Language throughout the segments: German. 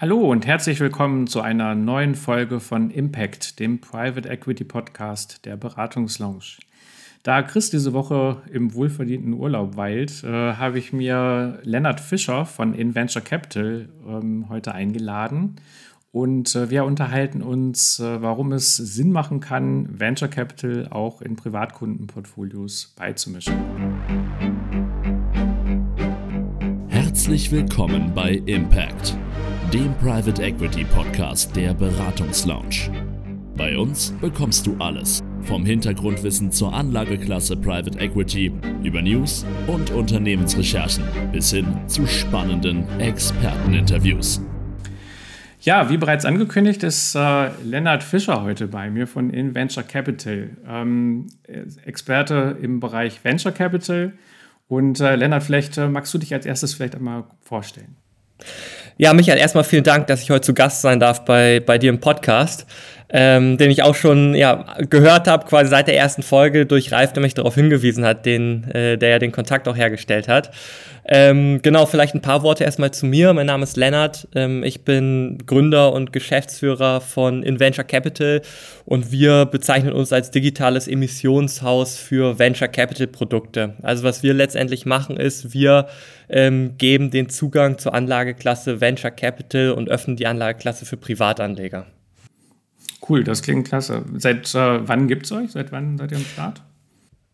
Hallo und herzlich willkommen zu einer neuen Folge von Impact, dem Private Equity Podcast der Beratungslounge. Da Chris diese Woche im wohlverdienten Urlaub weilt, äh, habe ich mir Lennart Fischer von InVenture Capital ähm, heute eingeladen. Und äh, wir unterhalten uns, äh, warum es Sinn machen kann, Venture Capital auch in Privatkundenportfolios beizumischen. Herzlich willkommen bei Impact dem Private Equity Podcast der Beratungslounge. Bei uns bekommst du alles, vom Hintergrundwissen zur Anlageklasse Private Equity über News und Unternehmensrecherchen bis hin zu spannenden Experteninterviews. Ja, wie bereits angekündigt, ist äh, Lennart Fischer heute bei mir von InVenture Capital, ähm, Experte im Bereich Venture Capital. Und äh, Lennart, vielleicht äh, magst du dich als erstes vielleicht einmal vorstellen. Ja, Michael, erstmal vielen Dank, dass ich heute zu Gast sein darf bei, bei dir im Podcast, ähm, den ich auch schon ja, gehört habe, quasi seit der ersten Folge durch Ralf, der mich darauf hingewiesen hat, den, äh, der ja den Kontakt auch hergestellt hat. Ähm, genau, vielleicht ein paar Worte erstmal zu mir. Mein Name ist Lennart. Ähm, ich bin Gründer und Geschäftsführer von Inventure Capital und wir bezeichnen uns als digitales Emissionshaus für Venture Capital Produkte. Also was wir letztendlich machen ist, wir ähm, geben den Zugang zur Anlageklasse Venture Capital und öffnen die Anlageklasse für Privatanleger. Cool, das klingt klasse. Seit äh, wann gibt es euch? Seit wann seid ihr am Start?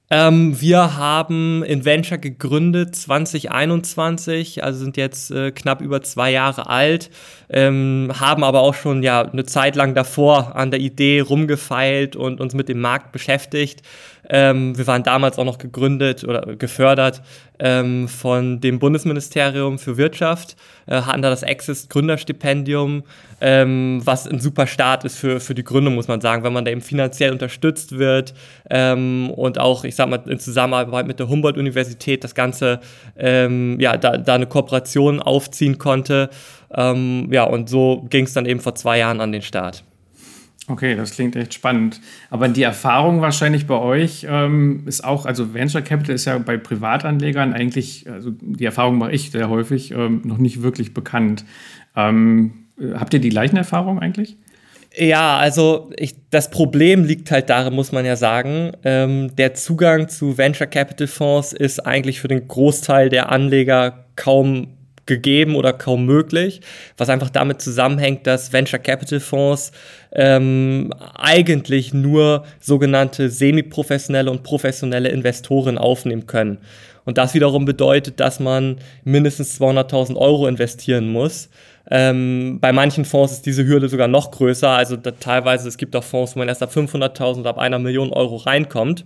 Ähm, wir haben Inventure gegründet 2021, also sind jetzt äh, knapp über zwei Jahre alt, ähm, haben aber auch schon ja eine Zeit lang davor an der Idee rumgefeilt und uns mit dem Markt beschäftigt. Ähm, wir waren damals auch noch gegründet oder gefördert ähm, von dem Bundesministerium für Wirtschaft, äh, hatten da das Access Gründerstipendium, ähm, was ein super Start ist für, für die Gründung, muss man sagen, wenn man da eben finanziell unterstützt wird ähm, und auch, ich sag mal, in Zusammenarbeit mit der Humboldt-Universität das Ganze, ähm, ja, da, da eine Kooperation aufziehen konnte. Ähm, ja, und so ging es dann eben vor zwei Jahren an den Start. Okay, das klingt echt spannend. Aber die Erfahrung wahrscheinlich bei euch ähm, ist auch, also Venture Capital ist ja bei Privatanlegern eigentlich, also die Erfahrung mache ich sehr häufig, ähm, noch nicht wirklich bekannt. Ähm, habt ihr die gleichen Erfahrungen eigentlich? Ja, also ich, das Problem liegt halt darin, muss man ja sagen, ähm, der Zugang zu Venture Capital Fonds ist eigentlich für den Großteil der Anleger kaum gegeben oder kaum möglich, was einfach damit zusammenhängt, dass Venture Capital Fonds ähm, eigentlich nur sogenannte semi-professionelle und professionelle Investoren aufnehmen können. Und das wiederum bedeutet, dass man mindestens 200.000 Euro investieren muss. Ähm, bei manchen Fonds ist diese Hürde sogar noch größer. Also da, teilweise, es gibt auch Fonds, wo man erst ab 500.000 oder ab einer Million Euro reinkommt.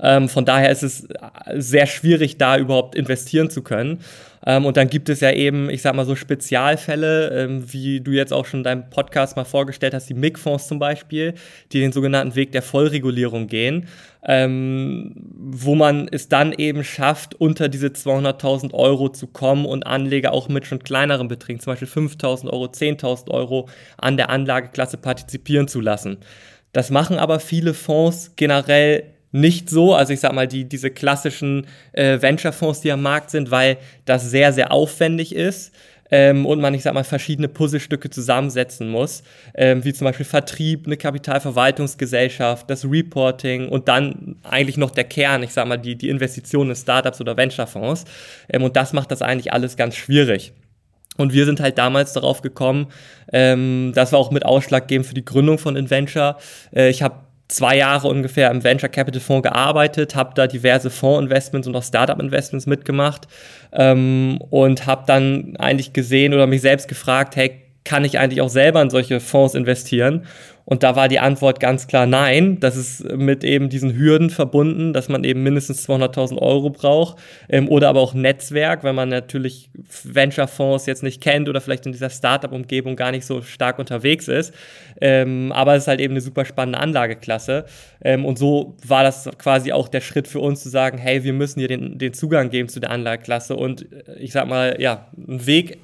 Ähm, von daher ist es sehr schwierig, da überhaupt investieren zu können. Ähm, und dann gibt es ja eben, ich sag mal so Spezialfälle, ähm, wie du jetzt auch schon in deinem Podcast mal vorgestellt hast, die MIG-Fonds zum Beispiel, die den sogenannten Weg der Vollregulierung gehen, ähm, wo man es dann eben schafft, unter diese 200.000 Euro zu kommen und Anleger auch mit schon kleineren Beträgen, zum Beispiel 5.000 Euro, 10.000 Euro an der Anlageklasse partizipieren zu lassen. Das machen aber viele Fonds generell nicht so. Also ich sag mal, die, diese klassischen äh, Venture-Fonds, die am Markt sind, weil das sehr, sehr aufwendig ist. Ähm, und man, ich sag mal, verschiedene Puzzlestücke zusammensetzen muss, ähm, wie zum Beispiel Vertrieb, eine Kapitalverwaltungsgesellschaft, das Reporting und dann eigentlich noch der Kern, ich sag mal, die, die Investitionen in Startups oder Venture-Fonds. Ähm, und das macht das eigentlich alles ganz schwierig. Und wir sind halt damals darauf gekommen, ähm, das war auch mit ausschlaggebend für die Gründung von Inventure. Äh, ich habe zwei Jahre ungefähr im Venture Capital Fonds gearbeitet, habe da diverse Fondsinvestments und auch Startup-Investments mitgemacht ähm, und habe dann eigentlich gesehen oder mich selbst gefragt, hey, kann ich eigentlich auch selber in solche Fonds investieren? Und da war die Antwort ganz klar nein. Das ist mit eben diesen Hürden verbunden, dass man eben mindestens 200.000 Euro braucht ähm, oder aber auch Netzwerk, wenn man natürlich Venture-Fonds jetzt nicht kennt oder vielleicht in dieser Startup-Umgebung gar nicht so stark unterwegs ist. Ähm, aber es ist halt eben eine super spannende Anlageklasse. Ähm, und so war das quasi auch der Schritt für uns zu sagen, hey, wir müssen hier den, den Zugang geben zu der Anlageklasse und äh, ich sag mal, ja, einen Weg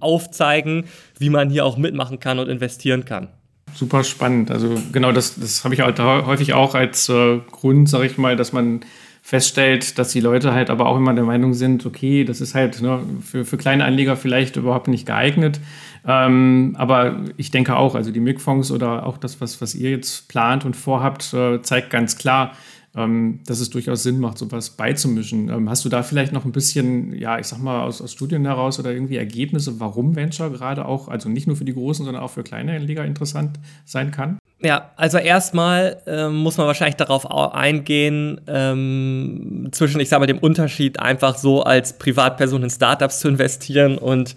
aufzeigen, wie man hier auch mitmachen kann und investieren kann. Super spannend. Also genau das, das habe ich halt häufig auch als äh, Grund, sage ich mal, dass man feststellt, dass die Leute halt aber auch immer der Meinung sind, okay, das ist halt ne, für, für kleine Anleger vielleicht überhaupt nicht geeignet. Ähm, aber ich denke auch, also die MIG-Fonds oder auch das, was, was ihr jetzt plant und vorhabt, äh, zeigt ganz klar, dass es durchaus Sinn macht, sowas beizumischen. Ähm, hast du da vielleicht noch ein bisschen, ja, ich sag mal, aus, aus Studien heraus oder irgendwie Ergebnisse, warum Venture gerade auch, also nicht nur für die Großen, sondern auch für kleine Liga interessant sein kann? Ja, also erstmal ähm, muss man wahrscheinlich darauf eingehen, ähm, zwischen, ich sage mal, dem Unterschied einfach so als Privatperson in Startups zu investieren und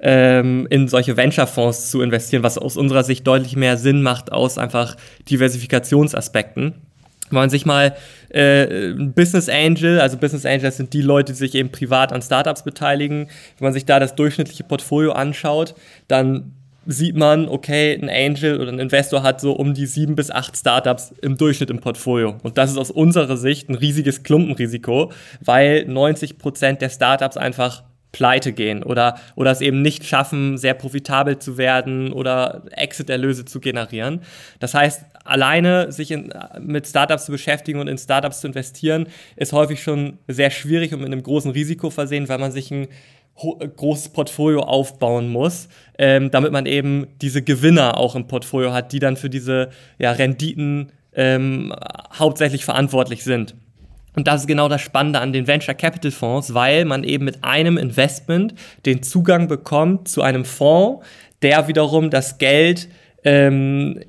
ähm, in solche Venture-Fonds zu investieren, was aus unserer Sicht deutlich mehr Sinn macht aus einfach Diversifikationsaspekten. Wenn man sich mal äh, Business Angel, also Business Angels sind die Leute, die sich eben privat an Startups beteiligen, wenn man sich da das durchschnittliche Portfolio anschaut, dann sieht man, okay, ein Angel oder ein Investor hat so um die sieben bis acht Startups im Durchschnitt im Portfolio. Und das ist aus unserer Sicht ein riesiges Klumpenrisiko, weil 90 Prozent der Startups einfach pleite gehen oder, oder es eben nicht schaffen, sehr profitabel zu werden oder Exit-Erlöse zu generieren. Das heißt, alleine sich in, mit Startups zu beschäftigen und in Startups zu investieren, ist häufig schon sehr schwierig und mit einem großen Risiko versehen, weil man sich ein großes Portfolio aufbauen muss, ähm, damit man eben diese Gewinner auch im Portfolio hat, die dann für diese ja, Renditen ähm, hauptsächlich verantwortlich sind. Und das ist genau das Spannende an den Venture Capital Fonds, weil man eben mit einem Investment den Zugang bekommt zu einem Fonds, der wiederum das Geld ähm,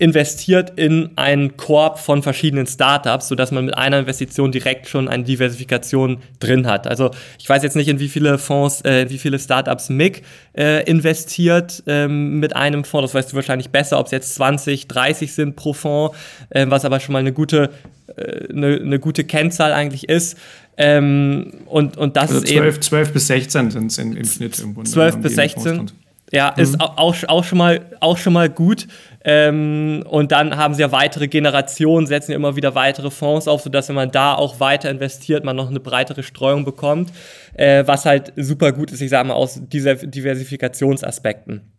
investiert in einen Korb von verschiedenen Startups, sodass man mit einer Investition direkt schon eine Diversifikation drin hat. Also ich weiß jetzt nicht, in wie viele Fonds, äh, wie viele Startups MIG äh, investiert ähm, mit einem Fonds. Das weißt du wahrscheinlich besser, ob es jetzt 20, 30 sind pro Fonds, äh, was aber schon mal eine gute, eine, eine gute Kennzahl eigentlich ist. Ähm, und, und das also 12, ist eben 12 bis 16 sind es im Schnitt im Grunde. 12 bis 16. Ja, mhm. ist auch, auch, schon mal, auch schon mal gut. Ähm, und dann haben sie ja weitere Generationen, setzen ja immer wieder weitere Fonds auf, sodass, wenn man da auch weiter investiert, man noch eine breitere Streuung bekommt, äh, was halt super gut ist, ich sage mal, aus dieser Diversifikationsaspekten.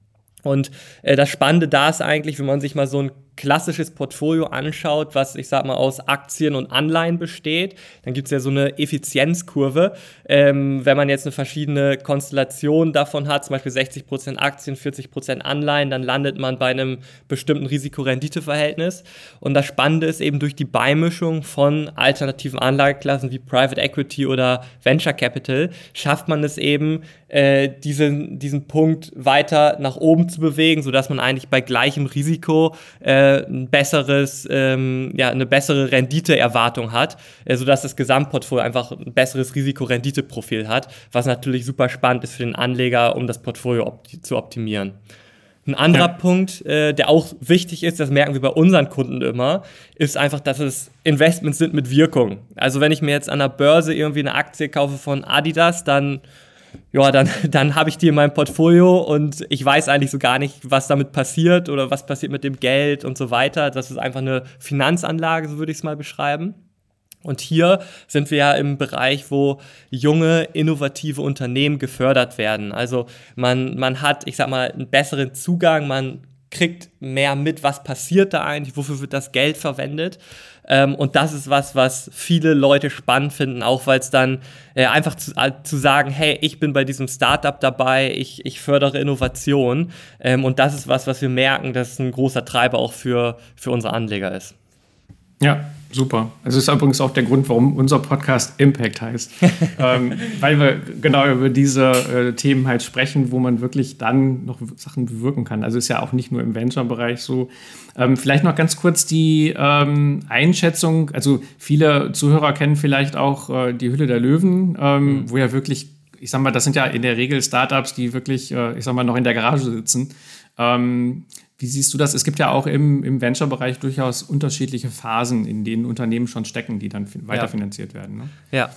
Und äh, das Spannende da ist eigentlich, wenn man sich mal so ein klassisches Portfolio anschaut, was ich sag mal aus Aktien und Anleihen besteht, dann gibt es ja so eine Effizienzkurve. Ähm, wenn man jetzt eine verschiedene Konstellation davon hat, zum Beispiel 60% Aktien, 40% Anleihen, dann landet man bei einem bestimmten Risiko-Rendite-Verhältnis. Und das Spannende ist eben durch die Beimischung von alternativen Anlageklassen wie Private Equity oder Venture Capital, schafft man es eben, äh, diesen, diesen Punkt weiter nach oben zu bewegen, sodass man eigentlich bei gleichem Risiko äh, ein besseres, ähm, ja, eine bessere Renditeerwartung hat, äh, sodass das Gesamtportfolio einfach ein besseres Risiko-Rendite-Profil hat, was natürlich super spannend ist für den Anleger, um das Portfolio opti zu optimieren. Ein anderer ja. Punkt, äh, der auch wichtig ist, das merken wir bei unseren Kunden immer, ist einfach, dass es Investments sind mit Wirkung. Also wenn ich mir jetzt an der Börse irgendwie eine Aktie kaufe von Adidas, dann ja, dann, dann habe ich die in meinem Portfolio und ich weiß eigentlich so gar nicht, was damit passiert oder was passiert mit dem Geld und so weiter. Das ist einfach eine Finanzanlage, so würde ich es mal beschreiben. Und hier sind wir ja im Bereich, wo junge, innovative Unternehmen gefördert werden. Also man, man hat, ich sag mal, einen besseren Zugang, man kriegt mehr mit, was passiert da eigentlich, wofür wird das Geld verwendet. Ähm, und das ist was, was viele Leute spannend finden, auch weil es dann äh, einfach zu, äh, zu, sagen, hey, ich bin bei diesem Startup dabei, ich, ich fördere Innovation. Ähm, und das ist was, was wir merken, dass ein großer Treiber auch für, für unsere Anleger ist. Ja, super. Es ist übrigens auch der Grund, warum unser Podcast Impact heißt. ähm, weil wir genau über diese äh, Themen halt sprechen, wo man wirklich dann noch Sachen bewirken kann. Also ist ja auch nicht nur im Venture-Bereich so. Ähm, vielleicht noch ganz kurz die ähm, Einschätzung. Also viele Zuhörer kennen vielleicht auch äh, die Hülle der Löwen, ähm, mhm. wo ja wirklich, ich sag mal, das sind ja in der Regel Startups, die wirklich, äh, ich sag mal, noch in der Garage sitzen. Ähm, wie siehst du das? Es gibt ja auch im, im Venture-Bereich durchaus unterschiedliche Phasen, in denen Unternehmen schon stecken, die dann weiterfinanziert ja. werden. Ne? Ja.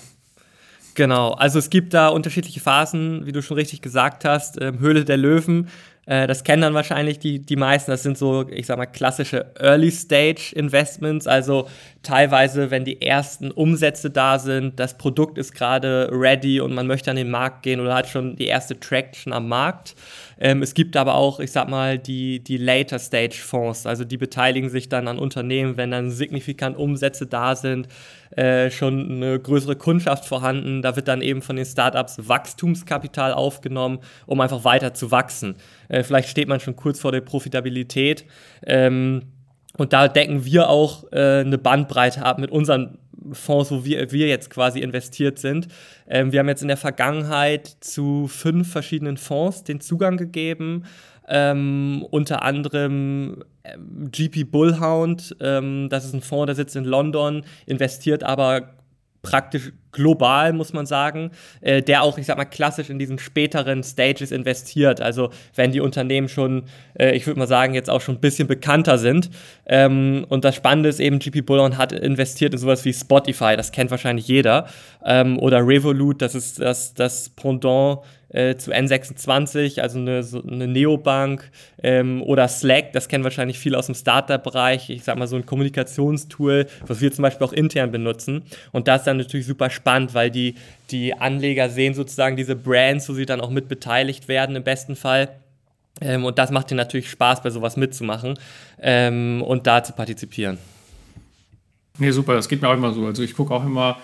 Genau, also es gibt da unterschiedliche Phasen, wie du schon richtig gesagt hast. Ähm, Höhle der Löwen Äh, das kennen dann wahrscheinlich die, die meisten. Das sind so, ich sag mal, klassische Early-Stage-Investments. Also teilweise, wenn die ersten Umsätze da sind, das Produkt ist gerade ready und man möchte an den Markt gehen oder hat schon die erste Traction am Markt. Ähm, es gibt aber auch, ich sag mal, die, die Later-Stage-Fonds. Also die beteiligen sich dann an Unternehmen, wenn dann signifikant Umsätze da sind, äh, schon eine größere Kundschaft vorhanden. Da wird dann eben von den Startups Wachstumskapital aufgenommen, um einfach weiter zu wachsen. Äh, vielleicht steht man schon kurz vor der Profitabilität. Ähm, und da decken wir auch äh, eine Bandbreite ab mit unseren Fonds, wo wir, wir jetzt quasi investiert sind. Ähm, wir haben jetzt in der Vergangenheit zu fünf verschiedenen Fonds den Zugang gegeben. Ähm, unter anderem ähm, GP Bullhound, ähm, das ist ein Fonds, der sitzt in London, investiert aber praktisch global, muss man sagen, äh, der auch, ich sag mal, klassisch in diesen späteren Stages investiert. Also wenn die Unternehmen schon, äh, ich würde mal sagen, jetzt auch schon ein bisschen bekannter sind. Ähm, und das Spannende ist eben, GP Bullhorn hat investiert in sowas wie Spotify, das kennt wahrscheinlich jeder. Ähm, oder Revolut, das ist das, das Pendant äh, zu N26, also eine, so eine Neobank ähm, oder Slack, das kennen wahrscheinlich viele aus dem Startup-Bereich, ich sag mal so ein Kommunikationstool, was wir zum Beispiel auch intern benutzen. Und das ist dann natürlich super spannend, weil die, die Anleger sehen sozusagen diese Brands, wo sie dann auch mit beteiligt werden im besten Fall. Ähm, und das macht ihnen natürlich Spaß, bei sowas mitzumachen ähm, und da zu partizipieren. Nee, super, das geht mir auch immer so. Also ich gucke auch immer,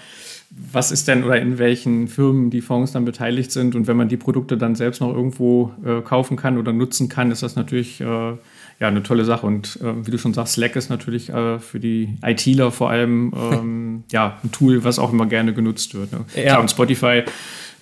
was ist denn oder in welchen Firmen die Fonds dann beteiligt sind. Und wenn man die Produkte dann selbst noch irgendwo äh, kaufen kann oder nutzen kann, ist das natürlich äh, ja, eine tolle Sache. Und äh, wie du schon sagst, Slack ist natürlich äh, für die ITler vor allem ähm, ja, ein Tool, was auch immer gerne genutzt wird. Ne? Ja. Klar, und Spotify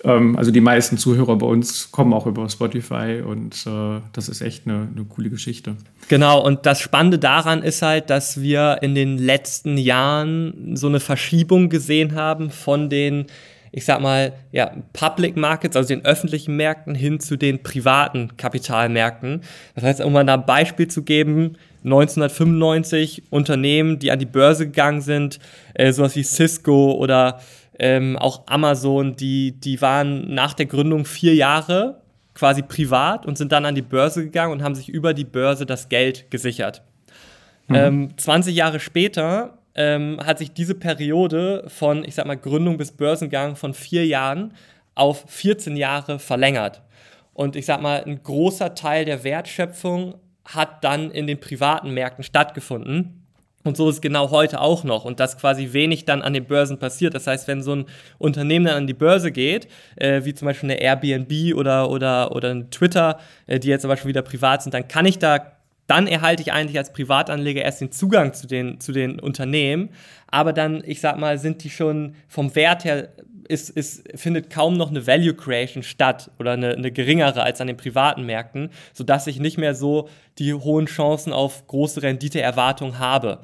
ähm, also die meisten Zuhörer bei uns kommen auch über Spotify und äh, das ist echt eine, eine coole Geschichte. Genau, und das Spannende daran ist halt, dass wir in den letzten Jahren so eine Verschiebung gesehen haben von den ich sag mal, ja, Public Markets, also den öffentlichen Märkten, hin zu den privaten Kapitalmärkten. Das heißt, um mal ein Beispiel zu geben, 1995 Unternehmen, die an die Börse gegangen sind, äh, sowas wie Cisco oder ähm, auch Amazon, die, die waren nach der Gründung vier Jahre quasi privat und sind dann an die Börse gegangen und haben sich über die Börse das Geld gesichert. Mhm. Ähm, 20 Jahre später ähm, hat sich diese Periode von, ich sag mal, Gründung bis Börsengang von vier Jahren auf 14 Jahre verlängert. Und ich sag mal, ein großer Teil der Wertschöpfung hat dann in den privaten Märkten stattgefunden. Und so ist genau heute auch noch und dass quasi wenig dann an den Börsen passiert. Das heißt, wenn so ein Unternehmen dann an die Börse geht, äh, wie zum Beispiel eine Airbnb oder, oder, oder ein Twitter, äh, die jetzt aber schon wieder privat sind, dann kann ich da, dann erhalte ich eigentlich als Privatanleger erst den Zugang zu den, zu den Unternehmen. Aber dann, ich sag mal, sind die schon vom Wert her ist, ist, findet kaum noch eine Value Creation statt oder eine, eine geringere als an den privaten Märkten, sodass ich nicht mehr so die hohen Chancen auf große Renditeerwartungen habe.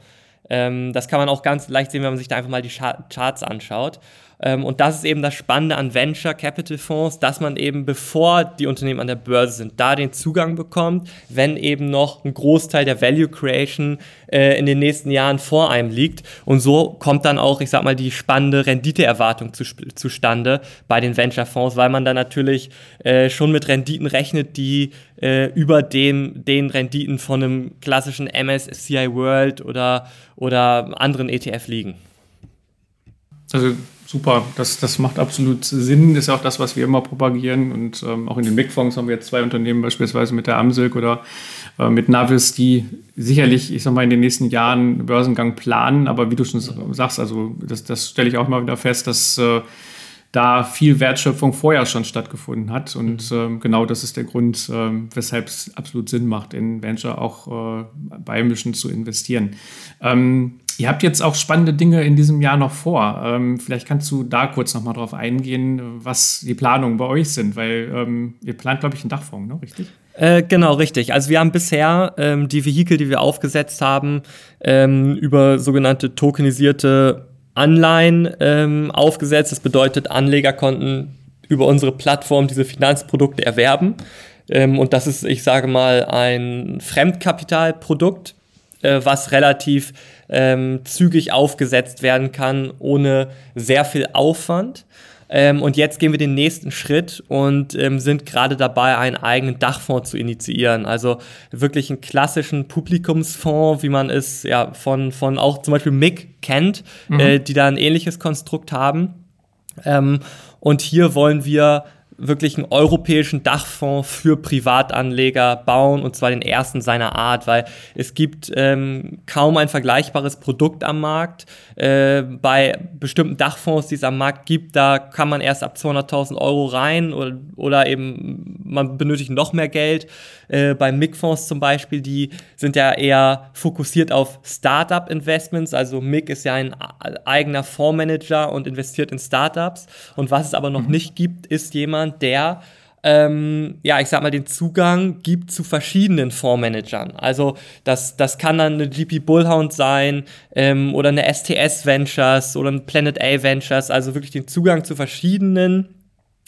Ähm, das kann man auch ganz leicht sehen, wenn man sich da einfach mal die Charts anschaut. Ähm, und das ist eben das Spannende an Venture Capital Fonds, dass man eben, bevor die Unternehmen an der Börse sind, da den Zugang bekommt, wenn eben noch ein Großteil der Value Creation äh, in den nächsten Jahren vor einem liegt. Und so kommt dann auch, ich sag mal, die spannende Renditeerwartung zu, zustande bei den Venture Fonds, weil man dann natürlich äh, schon mit Renditen rechnet, die äh, über dem, den Renditen von einem klassischen MSCI World oder, oder anderen ETF liegen. Also super, das, das macht absolut Sinn. Das ist auch das, was wir immer propagieren. Und ähm, auch in den Big-Fonds haben wir jetzt zwei Unternehmen, beispielsweise mit der Amsilk oder äh, mit Navis, die sicherlich, ich sag mal, in den nächsten Jahren Börsengang planen. Aber wie du schon sagst, also das, das stelle ich auch mal wieder fest, dass äh, da viel Wertschöpfung vorher schon stattgefunden hat. Und mhm. ähm, genau das ist der Grund, ähm, weshalb es absolut Sinn macht, in Venture auch äh, beimischen zu investieren. Ähm, Ihr habt jetzt auch spannende Dinge in diesem Jahr noch vor. Ähm, vielleicht kannst du da kurz noch mal drauf eingehen, was die Planungen bei euch sind, weil ähm, ihr plant, glaube ich, einen Dachfonds, ne? richtig? Äh, genau, richtig. Also wir haben bisher ähm, die Vehikel, die wir aufgesetzt haben, ähm, über sogenannte tokenisierte Anleihen ähm, aufgesetzt. Das bedeutet, Anleger konnten über unsere Plattform diese Finanzprodukte erwerben. Ähm, und das ist, ich sage mal, ein Fremdkapitalprodukt, äh, was relativ ähm, zügig aufgesetzt werden kann, ohne sehr viel Aufwand. Ähm, und jetzt gehen wir den nächsten Schritt und ähm, sind gerade dabei, einen eigenen Dachfonds zu initiieren. Also wirklich einen klassischen Publikumsfonds, wie man es ja von, von auch zum Beispiel MIG kennt, mhm. äh, die da ein ähnliches Konstrukt haben. Ähm, und hier wollen wir wirklich einen europäischen Dachfonds für Privatanleger bauen und zwar den ersten seiner Art, weil es gibt ähm, kaum ein vergleichbares Produkt am Markt. Äh, bei bestimmten Dachfonds, die es am Markt gibt, da kann man erst ab 200.000 Euro rein oder, oder eben man benötigt noch mehr Geld. Äh, bei MIG-Fonds zum Beispiel, die sind ja eher fokussiert auf Startup-Investments. Also MIG ist ja ein eigener Fondsmanager und investiert in Startups. Und was es aber noch mhm. nicht gibt, ist jemand, der ähm, ja, ich sag mal, den Zugang gibt zu verschiedenen Fondsmanagern. Also das, das kann dann eine GP Bullhound sein ähm, oder eine STS Ventures oder ein Planet A Ventures, also wirklich den Zugang zu verschiedenen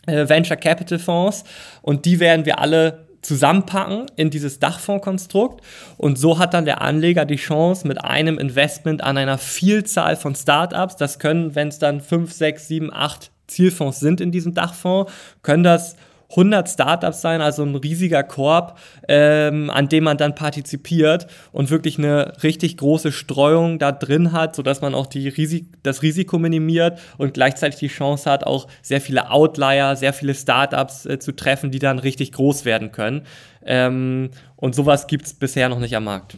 äh, Venture Capital Fonds und die werden wir alle zusammenpacken in dieses Dachfondskonstrukt. Und so hat dann der Anleger die Chance, mit einem Investment an einer Vielzahl von Startups, das können, wenn es dann 5, 6, 7, 8 Zielfonds sind in diesem Dachfonds, können das 100 Startups sein, also ein riesiger Korb, ähm, an dem man dann partizipiert und wirklich eine richtig große Streuung da drin hat, sodass man auch die Risik das Risiko minimiert und gleichzeitig die Chance hat, auch sehr viele Outlier, sehr viele Startups äh, zu treffen, die dann richtig groß werden können. Ähm, und sowas gibt es bisher noch nicht am Markt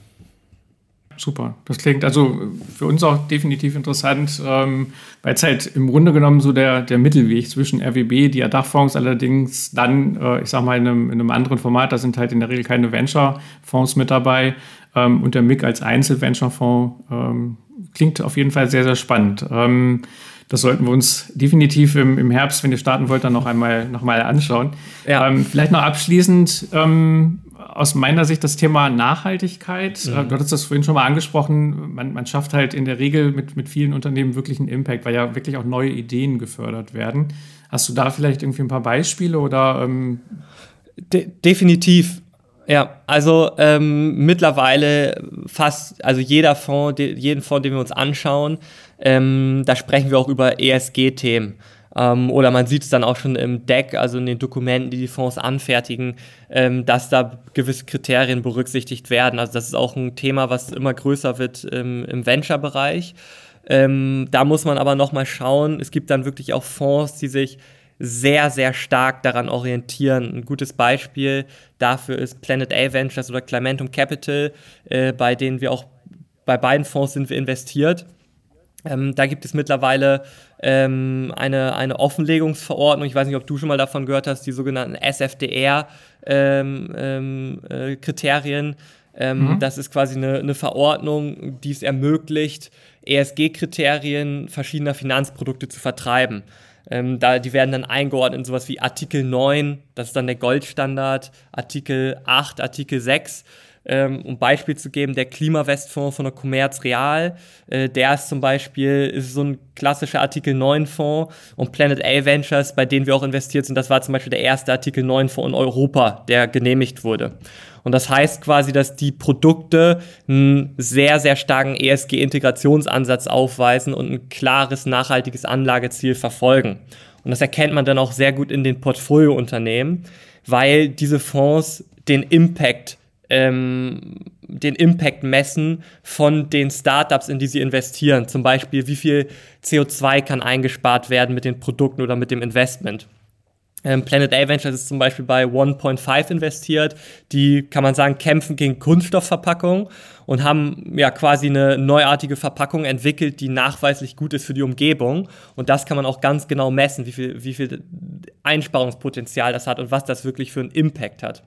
super. Das klingt also für uns auch definitiv interessant, ähm, weil es halt im Grunde genommen so der, der Mittelweg zwischen RWB, die Dachfonds allerdings dann, äh, ich sag mal, in einem, in einem anderen Format, da sind halt in der Regel keine Venture-Fonds mit dabei ähm, und der MIG als Einzel-Venture-Fonds ähm, klingt auf jeden Fall sehr, sehr spannend. Ähm, das sollten wir uns definitiv im, im Herbst, wenn ihr starten wollt, dann noch einmal, noch mal anschauen. Ja. Ähm, vielleicht noch abschließend, ähm, aus meiner Sicht das Thema Nachhaltigkeit. Mhm. Du hattest das vorhin schon mal angesprochen. Man, man, schafft halt in der Regel mit, mit vielen Unternehmen wirklich einen Impact, weil ja wirklich auch neue Ideen gefördert werden. Hast du da vielleicht irgendwie ein paar Beispiele oder? Ähm De definitiv. Ja, also ähm, mittlerweile fast, also jeder Fonds, de, jeden Fonds, den wir uns anschauen, ähm, da sprechen wir auch über ESG-Themen. Ähm, oder man sieht es dann auch schon im Deck, also in den Dokumenten, die die Fonds anfertigen, ähm, dass da gewisse Kriterien berücksichtigt werden. Also das ist auch ein Thema, was immer größer wird ähm, im Venture-Bereich. Ähm, da muss man aber nochmal schauen, es gibt dann wirklich auch Fonds, die sich sehr, sehr stark daran orientieren. Ein gutes Beispiel dafür ist Planet A Ventures oder Climentum Capital, äh, bei denen wir auch bei beiden Fonds sind wir investiert. Ähm, da gibt es mittlerweile ähm, eine, eine Offenlegungsverordnung. Ich weiß nicht, ob du schon mal davon gehört hast, die sogenannten SFDR-Kriterien. Ähm, ähm äh, mhm. Das ist quasi eine, eine Verordnung, die es ermöglicht, ESG-Kriterien verschiedener Finanzprodukte zu vertreiben. Ähm, da, die werden dann eingeordnet in sowas wie Artikel 9, das ist dann der Goldstandard, Artikel 8, Artikel 6 ähm, um Beispiel zu geben, der Klimawestfonds von der Commerz Real, äh, der ist zum Beispiel ist so ein klassischer Artikel 9 Fonds und Planet A Ventures, bei denen wir auch investiert sind, das war zum Beispiel der erste Artikel 9 Fonds in Europa, der genehmigt wurde. Und das heißt quasi, dass die Produkte einen sehr, sehr starken ESG-Integrationsansatz aufweisen und ein klares, nachhaltiges Anlageziel verfolgen. Und das erkennt man dann auch sehr gut in den Portfoliounternehmen, weil diese Fonds den Impact ähm, den Impact messen von den Startups, in die sie investieren. Zum Beispiel, wie viel CO2 kann eingespart werden mit den Produkten oder mit dem Investment. Ähm, Planet A Ventures ist zum Beispiel bei 1.5 investiert. Die, kann man sagen, kämpfen gegen Kunststoffverpackungen und haben ja quasi eine neuartige Verpackung entwickelt, die nachweislich gut ist für die Umgebung. Und das kann man auch ganz genau messen, wie viel, wie viel Einsparungspotenzial das hat und was das wirklich für einen Impact hat.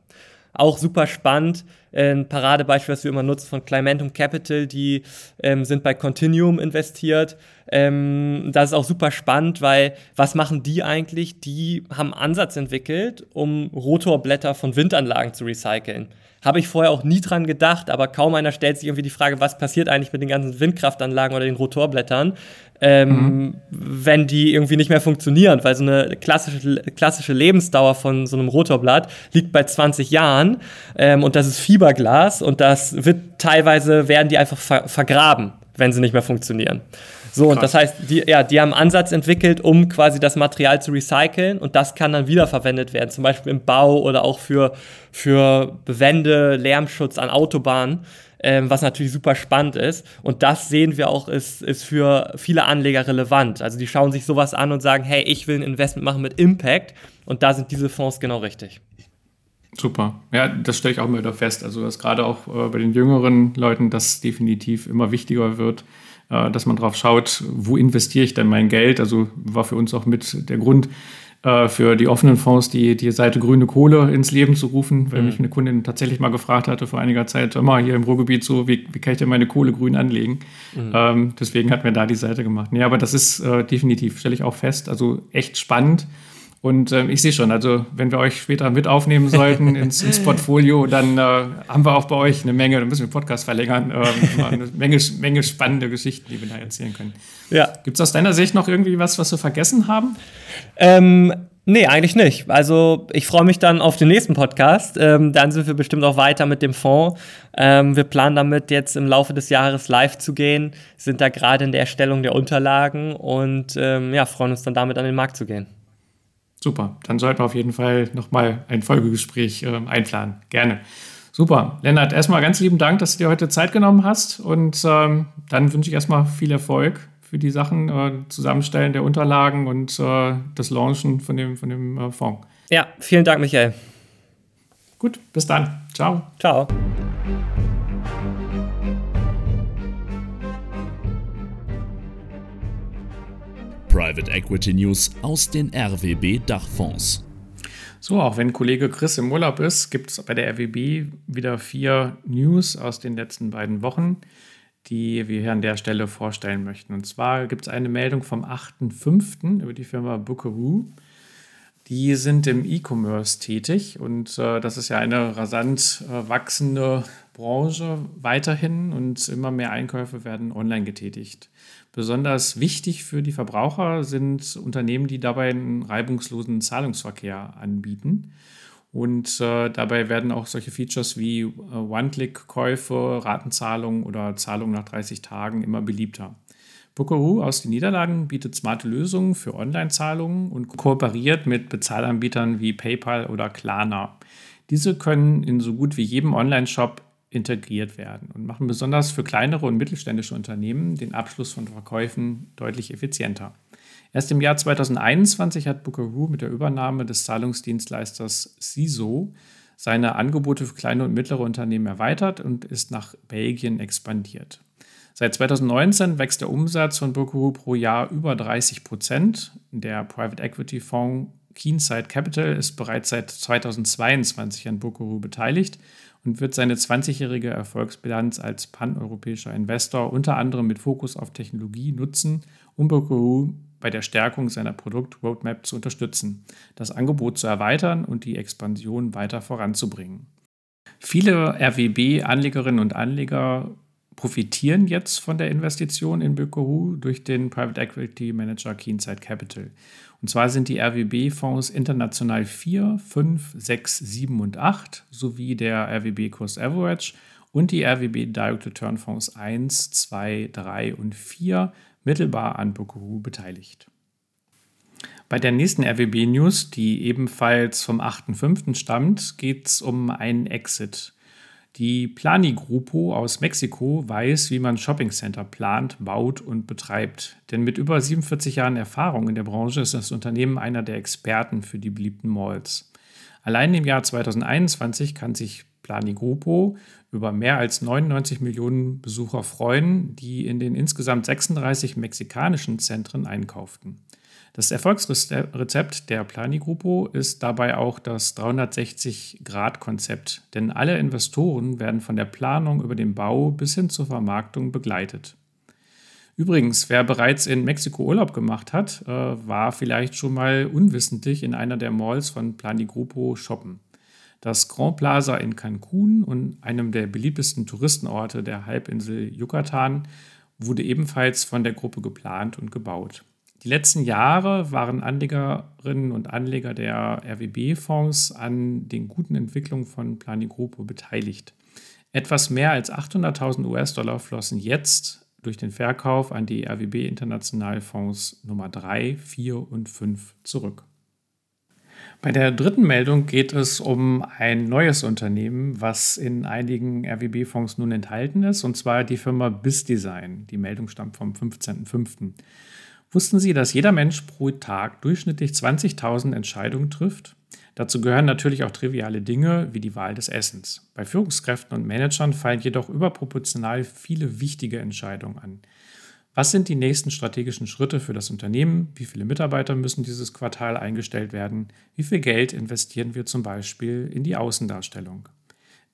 Auch super spannend. Ein Paradebeispiel, was wir immer nutzen von Climentum Capital, die ähm, sind bei Continuum investiert. Ähm, das ist auch super spannend, weil was machen die eigentlich? Die haben Ansatz entwickelt, um Rotorblätter von Windanlagen zu recyceln. Habe ich vorher auch nie dran gedacht, aber kaum einer stellt sich irgendwie die Frage, was passiert eigentlich mit den ganzen Windkraftanlagen oder den Rotorblättern, ähm, mhm. wenn die irgendwie nicht mehr funktionieren, weil so eine klassische, klassische Lebensdauer von so einem Rotorblatt liegt bei 20 Jahren ähm, und das ist Fiberglas und das wird teilweise werden die einfach ver vergraben, wenn sie nicht mehr funktionieren. So, Krass. und das heißt, die, ja, die haben einen Ansatz entwickelt, um quasi das Material zu recyceln und das kann dann wiederverwendet werden, zum Beispiel im Bau oder auch für, für Bewände, Lärmschutz an Autobahnen ähm, was natürlich super spannend ist. Und das sehen wir auch, ist, ist für viele Anleger relevant. Also die schauen sich sowas an und sagen, hey, ich will ein Investment machen mit Impact. Und da sind diese Fonds genau richtig. Super. Ja, das stelle ich auch immer wieder fest. Also, dass gerade auch äh, bei den jüngeren Leuten das definitiv immer wichtiger wird, dass man drauf schaut, wo investiere ich denn mein Geld? Also, war für uns auch mit der Grund, äh, für die offenen Fonds die, die Seite Grüne Kohle ins Leben zu rufen, weil mhm. mich eine Kundin tatsächlich mal gefragt hatte vor einiger Zeit, immer hier im Ruhrgebiet so, wie, wie kann ich denn meine Kohle grün anlegen? Mhm. Ähm, deswegen hat mir da die Seite gemacht. Nee, aber das ist äh, definitiv, stelle ich auch fest, also echt spannend. Und ähm, ich sehe schon, also wenn wir euch später mit aufnehmen sollten ins, ins Portfolio, dann äh, haben wir auch bei euch eine Menge, dann müssen wir den Podcast verlängern, äh, eine Menge, Menge spannende Geschichten, die wir da erzählen können. Ja. Gibt es aus deiner Sicht noch irgendwie was, was wir vergessen haben? Ähm, nee, eigentlich nicht. Also ich freue mich dann auf den nächsten Podcast. Ähm, dann sind wir bestimmt auch weiter mit dem Fonds. Ähm, wir planen damit jetzt im Laufe des Jahres live zu gehen, sind da gerade in der Erstellung der Unterlagen und ähm, ja, freuen uns dann damit an den Markt zu gehen. Super, dann sollten wir auf jeden Fall nochmal ein Folgegespräch äh, einplanen. Gerne. Super. Lennart, erstmal ganz lieben Dank, dass du dir heute Zeit genommen hast. Und ähm, dann wünsche ich erstmal viel Erfolg für die Sachen, äh, Zusammenstellen der Unterlagen und äh, das Launchen von dem, von dem äh, Fonds. Ja, vielen Dank, Michael. Gut, bis dann. Ciao. Ciao. Private Equity News aus den RWB Dachfonds. So, auch wenn Kollege Chris im Urlaub ist, gibt es bei der RWB wieder vier News aus den letzten beiden Wochen, die wir hier an der Stelle vorstellen möchten. Und zwar gibt es eine Meldung vom 8.5. über die Firma Bookeroo. Die sind im E-Commerce tätig und äh, das ist ja eine rasant äh, wachsende Branche weiterhin und immer mehr Einkäufe werden online getätigt. Besonders wichtig für die Verbraucher sind Unternehmen, die dabei einen reibungslosen Zahlungsverkehr anbieten. Und äh, dabei werden auch solche Features wie äh, One-Click-Käufe, Ratenzahlungen oder Zahlungen nach 30 Tagen immer beliebter. Bookeroo aus den Niederlanden bietet smarte Lösungen für Online-Zahlungen und kooperiert mit Bezahlanbietern wie PayPal oder Klarna. Diese können in so gut wie jedem Online-Shop integriert werden und machen besonders für kleinere und mittelständische Unternehmen den Abschluss von Verkäufen deutlich effizienter. Erst im Jahr 2021 hat Bookeroo mit der Übernahme des Zahlungsdienstleisters CISO seine Angebote für kleine und mittlere Unternehmen erweitert und ist nach Belgien expandiert. Seit 2019 wächst der Umsatz von Bookeroo pro Jahr über 30 Prozent. Der Private Equity Fonds Keenside Capital ist bereits seit 2022 an Bookeroo beteiligt und wird seine 20-jährige Erfolgsbilanz als paneuropäischer Investor unter anderem mit Fokus auf Technologie nutzen, um Bookeroo bei der Stärkung seiner Produktroadmap zu unterstützen, das Angebot zu erweitern und die Expansion weiter voranzubringen. Viele RWB-Anlegerinnen und Anleger profitieren jetzt von der Investition in Bökohu durch den Private Equity Manager Keenside Capital. Und zwar sind die RWB-Fonds international 4, 5, 6, 7 und 8 sowie der RWB Cost Average und die RWB Direct Return Fonds 1, 2, 3 und 4 mittelbar an Bökohu beteiligt. Bei der nächsten RWB News, die ebenfalls vom 8.5. stammt, geht es um einen Exit. Die Plani Grupo aus Mexiko weiß, wie man Shoppingcenter plant, baut und betreibt. Denn mit über 47 Jahren Erfahrung in der Branche ist das Unternehmen einer der Experten für die beliebten Malls. Allein im Jahr 2021 kann sich Plani Grupo über mehr als 99 Millionen Besucher freuen, die in den insgesamt 36 mexikanischen Zentren einkauften. Das Erfolgsrezept der Planigrupo ist dabei auch das 360-Grad-Konzept, denn alle Investoren werden von der Planung über den Bau bis hin zur Vermarktung begleitet. Übrigens, wer bereits in Mexiko Urlaub gemacht hat, äh, war vielleicht schon mal unwissentlich in einer der Malls von Planigrupo shoppen. Das Grand Plaza in Cancun und einem der beliebtesten Touristenorte der Halbinsel Yucatan wurde ebenfalls von der Gruppe geplant und gebaut. Die letzten Jahre waren Anlegerinnen und Anleger der RWB-Fonds an den guten Entwicklungen von Planigrupo beteiligt. Etwas mehr als 800.000 US-Dollar flossen jetzt durch den Verkauf an die RWB Internationalfonds Nummer 3, 4 und 5 zurück. Bei der dritten Meldung geht es um ein neues Unternehmen, was in einigen RWB-Fonds nun enthalten ist, und zwar die Firma BizDesign. Die Meldung stammt vom 15.05. Wussten Sie, dass jeder Mensch pro Tag durchschnittlich 20.000 Entscheidungen trifft? Dazu gehören natürlich auch triviale Dinge wie die Wahl des Essens. Bei Führungskräften und Managern fallen jedoch überproportional viele wichtige Entscheidungen an. Was sind die nächsten strategischen Schritte für das Unternehmen? Wie viele Mitarbeiter müssen dieses Quartal eingestellt werden? Wie viel Geld investieren wir zum Beispiel in die Außendarstellung?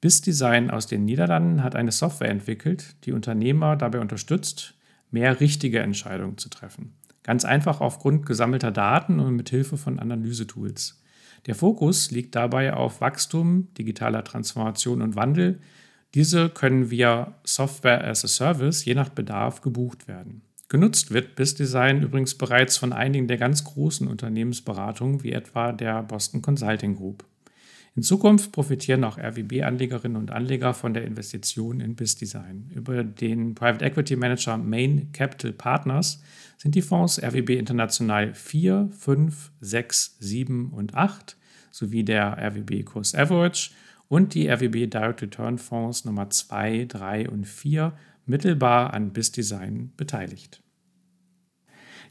BizDesign aus den Niederlanden hat eine Software entwickelt, die Unternehmer dabei unterstützt, mehr richtige Entscheidungen zu treffen. Ganz einfach aufgrund gesammelter Daten und mit Hilfe von Analysetools. Der Fokus liegt dabei auf Wachstum, digitaler Transformation und Wandel, diese können via Software as a Service je nach Bedarf gebucht werden. Genutzt wird BizDesign übrigens bereits von einigen der ganz großen Unternehmensberatungen, wie etwa der Boston Consulting Group. In Zukunft profitieren auch RWB-Anlegerinnen und Anleger von der Investition in BizDesign. Über den Private Equity Manager Main Capital Partners sind die Fonds RWB International 4, 5, 6, 7 und 8 sowie der RWB Coast Average und die RWB Direct Return Fonds Nummer 2, 3 und 4 mittelbar an BIS-Design beteiligt.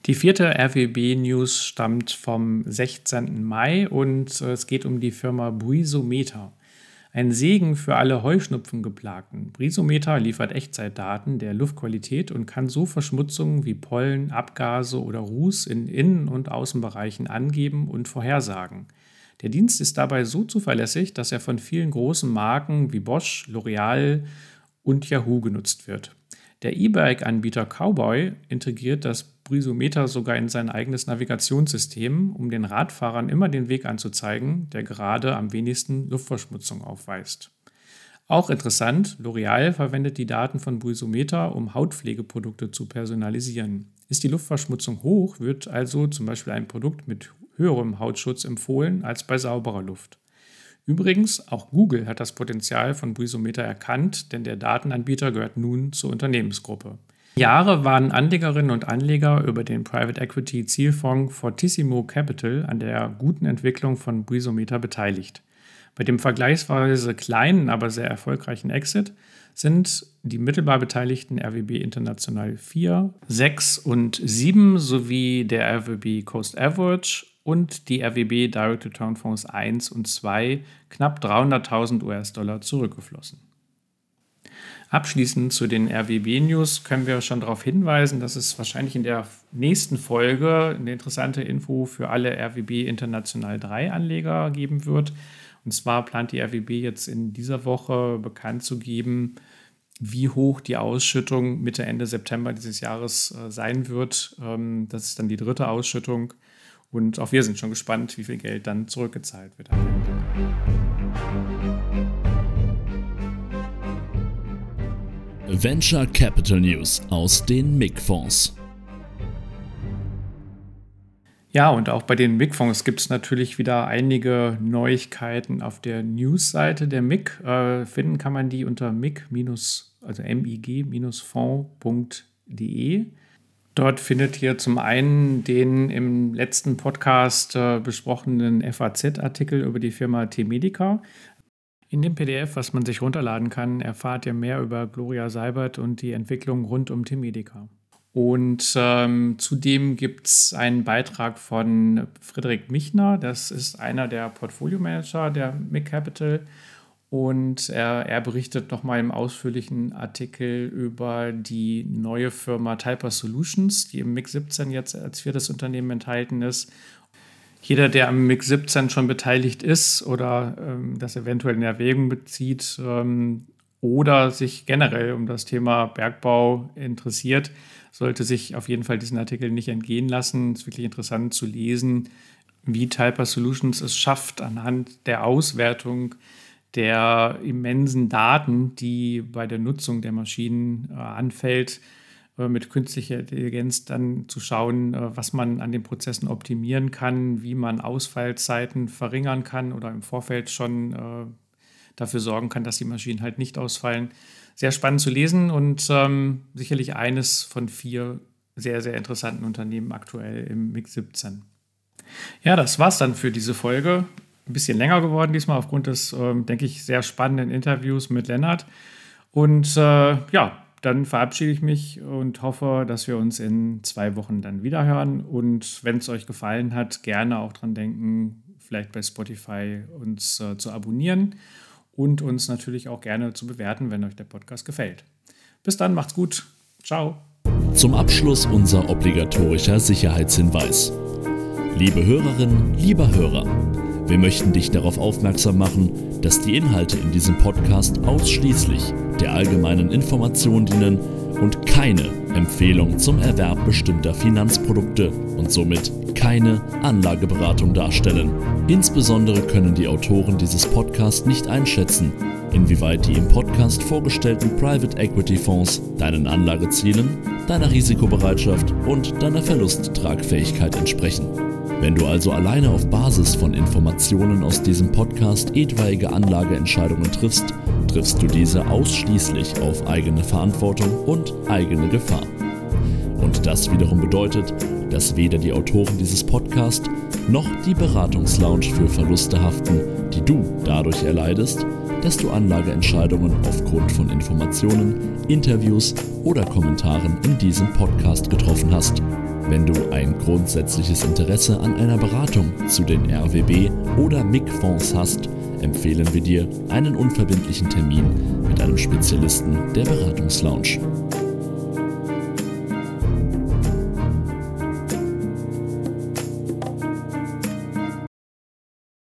Die vierte RWB-News stammt vom 16. Mai und äh, es geht um die Firma Brisometer. Ein Segen für alle Heuschnupfengeplagten. Brisometer liefert Echtzeitdaten der Luftqualität und kann so Verschmutzungen wie Pollen, Abgase oder Ruß in Innen- und Außenbereichen angeben und vorhersagen. Der Dienst ist dabei so zuverlässig, dass er von vielen großen Marken wie Bosch, L'Oreal und Yahoo genutzt wird. Der E-Bike-Anbieter Cowboy integriert das Brisometer sogar in sein eigenes Navigationssystem, um den Radfahrern immer den Weg anzuzeigen, der gerade am wenigsten Luftverschmutzung aufweist. Auch interessant, L'Oreal verwendet die Daten von Brisometer, um Hautpflegeprodukte zu personalisieren. Ist die Luftverschmutzung hoch, wird also zum Beispiel ein Produkt mit höherem Hautschutz empfohlen als bei sauberer Luft. Übrigens, auch Google hat das Potenzial von Brisometer erkannt, denn der Datenanbieter gehört nun zur Unternehmensgruppe. Jahre waren Anlegerinnen und Anleger über den Private Equity Zielfonds Fortissimo Capital an der guten Entwicklung von Brisometer beteiligt. Bei dem vergleichsweise kleinen, aber sehr erfolgreichen Exit sind die mittelbar beteiligten RWB International 4, 6 und 7 sowie der RWB Coast Average und die RWB Direct Return Fonds 1 und 2 knapp 300.000 US-Dollar zurückgeflossen. Abschließend zu den RWB-News können wir schon darauf hinweisen, dass es wahrscheinlich in der nächsten Folge eine interessante Info für alle RWB International 3 Anleger geben wird. Und zwar plant die RWB jetzt in dieser Woche bekannt zu geben, wie hoch die Ausschüttung Mitte, Ende September dieses Jahres äh, sein wird. Ähm, das ist dann die dritte Ausschüttung. Und auch wir sind schon gespannt, wie viel Geld dann zurückgezahlt wird. Venture Capital News aus den MIG-Fonds. Ja, und auch bei den MIG-Fonds gibt es natürlich wieder einige Neuigkeiten auf der News-Seite der MIG. Äh, finden kann man die unter mig- also mig-fonds.de. Dort findet ihr zum einen den im letzten Podcast äh, besprochenen FAZ-Artikel über die Firma T-Medica. In dem PDF, was man sich runterladen kann, erfahrt ihr mehr über Gloria Seibert und die Entwicklung rund um T-Medica. Und ähm, zudem gibt es einen Beitrag von Friedrich Michner, das ist einer der Portfolio-Manager der MIG Capital und er, er berichtet nochmal im ausführlichen Artikel über die neue Firma Typer Solutions, die im MIG 17 jetzt als viertes Unternehmen enthalten ist. Jeder, der am MIG 17 schon beteiligt ist oder ähm, das eventuell in Erwägung bezieht ähm, oder sich generell um das Thema Bergbau interessiert, sollte sich auf jeden Fall diesen Artikel nicht entgehen lassen. Es ist wirklich interessant zu lesen, wie Typer Solutions es schafft, anhand der Auswertung der immensen Daten, die bei der Nutzung der Maschinen äh, anfällt, äh, mit künstlicher Intelligenz dann zu schauen, äh, was man an den Prozessen optimieren kann, wie man Ausfallzeiten verringern kann oder im Vorfeld schon äh, dafür sorgen kann, dass die Maschinen halt nicht ausfallen. Sehr spannend zu lesen und ähm, sicherlich eines von vier sehr, sehr interessanten Unternehmen aktuell im MIG 17. Ja, das war's dann für diese Folge. Ein bisschen länger geworden diesmal aufgrund des, ähm, denke ich, sehr spannenden Interviews mit Lennart. Und äh, ja, dann verabschiede ich mich und hoffe, dass wir uns in zwei Wochen dann wieder hören. Und wenn es euch gefallen hat, gerne auch dran denken, vielleicht bei Spotify uns äh, zu abonnieren und uns natürlich auch gerne zu bewerten, wenn euch der Podcast gefällt. Bis dann, macht's gut. Ciao. Zum Abschluss unser obligatorischer Sicherheitshinweis. Liebe Hörerinnen, lieber Hörer, wir möchten dich darauf aufmerksam machen, dass die Inhalte in diesem Podcast ausschließlich der allgemeinen Information dienen und keine Empfehlung zum Erwerb bestimmter Finanzprodukte und somit keine Anlageberatung darstellen. Insbesondere können die Autoren dieses Podcasts nicht einschätzen, inwieweit die im Podcast vorgestellten Private Equity Fonds deinen Anlagezielen, deiner Risikobereitschaft und deiner Verlusttragfähigkeit entsprechen. Wenn du also alleine auf Basis von Informationen aus diesem Podcast etwaige Anlageentscheidungen triffst, triffst du diese ausschließlich auf eigene Verantwortung und eigene Gefahr. Und das wiederum bedeutet, dass weder die Autoren dieses Podcasts noch die Beratungslounge für Verluste haften, die du dadurch erleidest, dass du Anlageentscheidungen aufgrund von Informationen, Interviews oder Kommentaren in diesem Podcast getroffen hast. Wenn du ein grundsätzliches Interesse an einer Beratung zu den RWB oder MIG-Fonds hast, empfehlen wir dir einen unverbindlichen Termin mit einem Spezialisten der Beratungslounge.